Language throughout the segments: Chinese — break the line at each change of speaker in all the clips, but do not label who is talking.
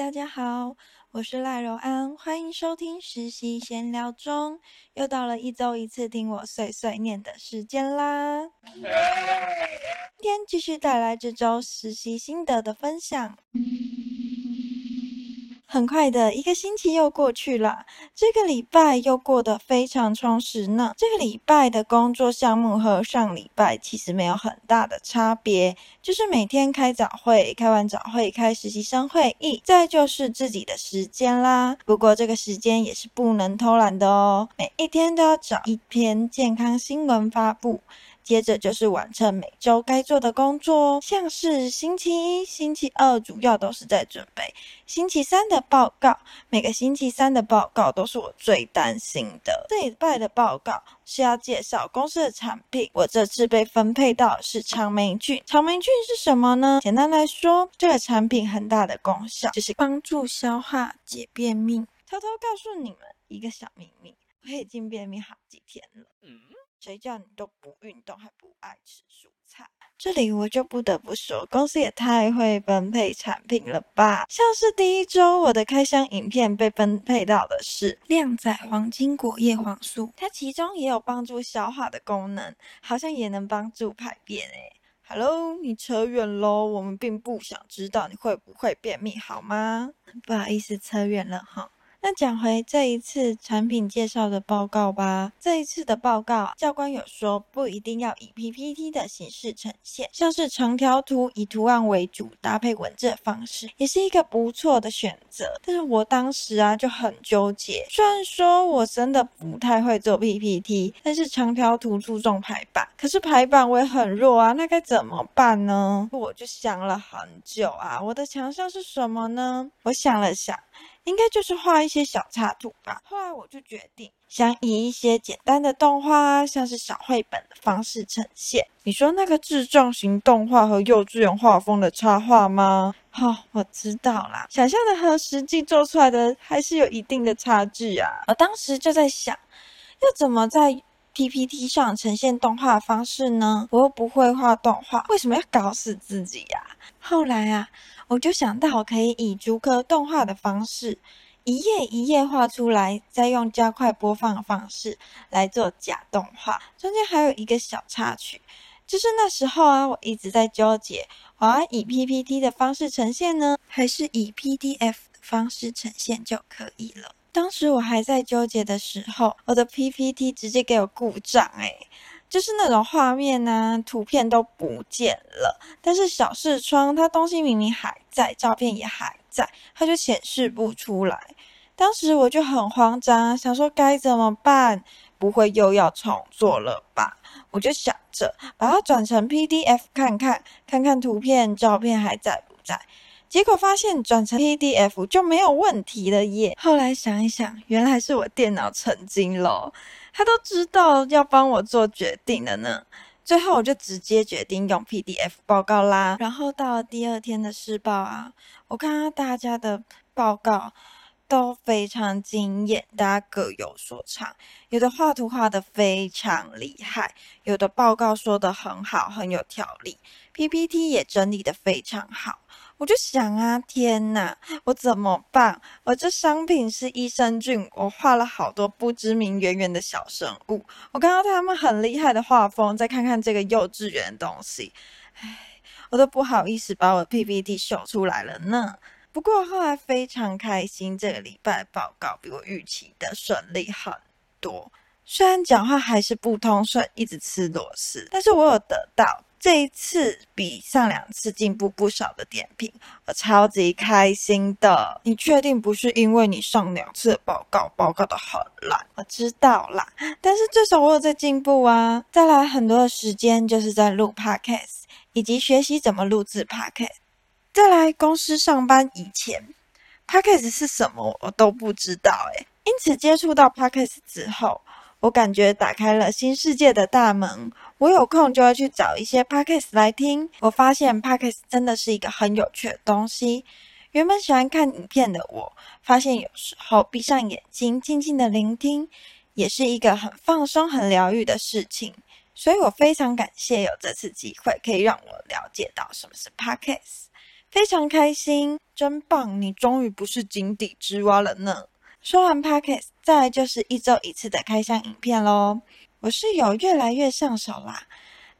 大家好，我是赖柔安，欢迎收听实习闲聊中，又到了一周一次听我碎碎念的时间啦。今天继续带来这周实习心得的分享。很快的一个星期又过去了，这个礼拜又过得非常充实呢。这个礼拜的工作项目和上礼拜其实没有很大的差别，就是每天开早会，开完早会开实习生会议，再就是自己的时间啦。不过这个时间也是不能偷懒的哦，每一天都要找一篇健康新闻发布。接着就是完成每周该做的工作，像是星期一、星期二主要都是在准备星期三的报告。每个星期三的报告都是我最担心的。这礼拜的报告是要介绍公司的产品，我这次被分配到是长霉菌。长霉菌是什么呢？简单来说，这个产品很大的功效就是帮助消化、解便秘。偷偷告诉你们一个小秘密，我已经便秘好几天了。谁叫你都不运动还不爱吃蔬菜？这里我就不得不说，公司也太会分配产品了吧！像是第一周我的开箱影片被分配到的是靓仔黄金果叶黄素，它其中也有帮助消化的功能，好像也能帮助排便诶。Hello，你扯远喽，我们并不想知道你会不会便秘，好吗？不好意思，扯远了哈。那讲回这一次产品介绍的报告吧。这一次的报告，教官有说不一定要以 PPT 的形式呈现，像是长条图以图案为主，搭配文字的方式，也是一个不错的选择。但是我当时啊就很纠结，虽然说我真的不太会做 PPT，但是长条图注重排版，可是排版我也很弱啊，那该怎么办呢？我就想了很久啊，我的强项是什么呢？我想了想。应该就是画一些小插图吧。后来我就决定，想以一些简单的动画，像是小绘本的方式呈现。你说那个智障型动画和幼稚园画风的插画吗？好，我知道啦。想象的和实际做出来的还是有一定的差距啊。我当时就在想，要怎么在 PPT 上呈现动画方式呢？我又不会画动画，为什么要搞死自己呀？后来啊。我就想到，可以以逐颗动画的方式，一页一页画出来，再用加快播放的方式来做假动画。中间还有一个小插曲，就是那时候啊，我一直在纠结，我要以 PPT 的方式呈现呢，还是以 PDF 的方式呈现就可以了。当时我还在纠结的时候，我的 PPT 直接给我故障，诶就是那种画面呐，图片都不见了，但是小视窗它东西明明还在，照片也还在，它就显示不出来。当时我就很慌张，想说该怎么办？不会又要重做了吧？我就想着把它转成 PDF 看看，看看图片、照片还在不在。结果发现转成 PDF 就没有问题了耶。后来想一想，原来是我电脑成精了。他都知道要帮我做决定了呢，最后我就直接决定用 PDF 报告啦。然后到了第二天的试报啊，我看到大家的报告都非常惊艳，大家各有所长，有的画图画的非常厉害，有的报告说的很好，很有条理，PPT 也整理的非常好。我就想啊，天哪，我怎么办？我这商品是益生菌，我画了好多不知名圆圆的小生物。我看到他们很厉害的画风，再看看这个幼稚园的东西，唉，我都不好意思把我 PPT 秀出来了呢。不过后来非常开心，这个礼拜报告比我预期的顺利很多。虽然讲话还是不通顺，一直吃螺丝，但是我有得到。这一次比上两次进步不少的点评，我超级开心的。你确定不是因为你上两次报告报告的很烂？我知道啦，但是至少我有在进步啊。再来很多的时间就是在录 podcast，以及学习怎么录制 podcast。再来公司上班以前，podcast 是什么我都不知道诶因此接触到 podcast 之后。我感觉打开了新世界的大门。我有空就会去找一些 podcast 来听。我发现 podcast 真的是一个很有趣的东西。原本喜欢看影片的我，发现有时候闭上眼睛静静的聆听，也是一个很放松、很疗愈的事情。所以我非常感谢有这次机会，可以让我了解到什么是 podcast。非常开心，真棒！你终于不是井底之蛙了呢。说完 Pockets，再来就是一周一次的开箱影片喽。我是有越来越上手啦，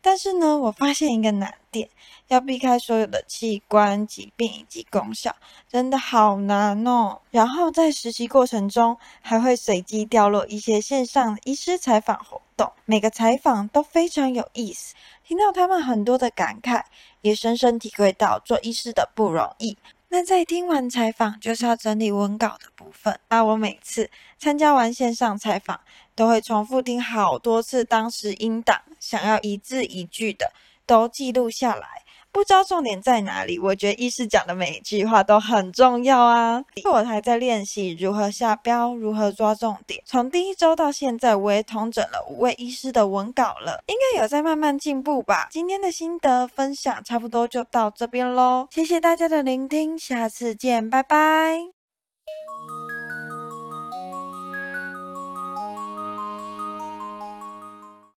但是呢，我发现一个难点，要避开所有的器官、疾病以及功效，真的好难哦。然后在实习过程中，还会随机掉落一些线上医师采访活动，每个采访都非常有意思，听到他们很多的感慨，也深深体会到做医师的不容易。那在听完采访，就是要整理文稿的部分。那我每次参加完线上采访，都会重复听好多次当时音档，想要一字一句的都记录下来。不知道重点在哪里？我觉得医师讲的每一句话都很重要啊！我还在练习如何下标，如何抓重点。从第一周到现在，我也统整了五位医师的文稿了，应该有在慢慢进步吧。今天的心得分享差不多就到这边喽，谢谢大家的聆听，下次见，拜拜。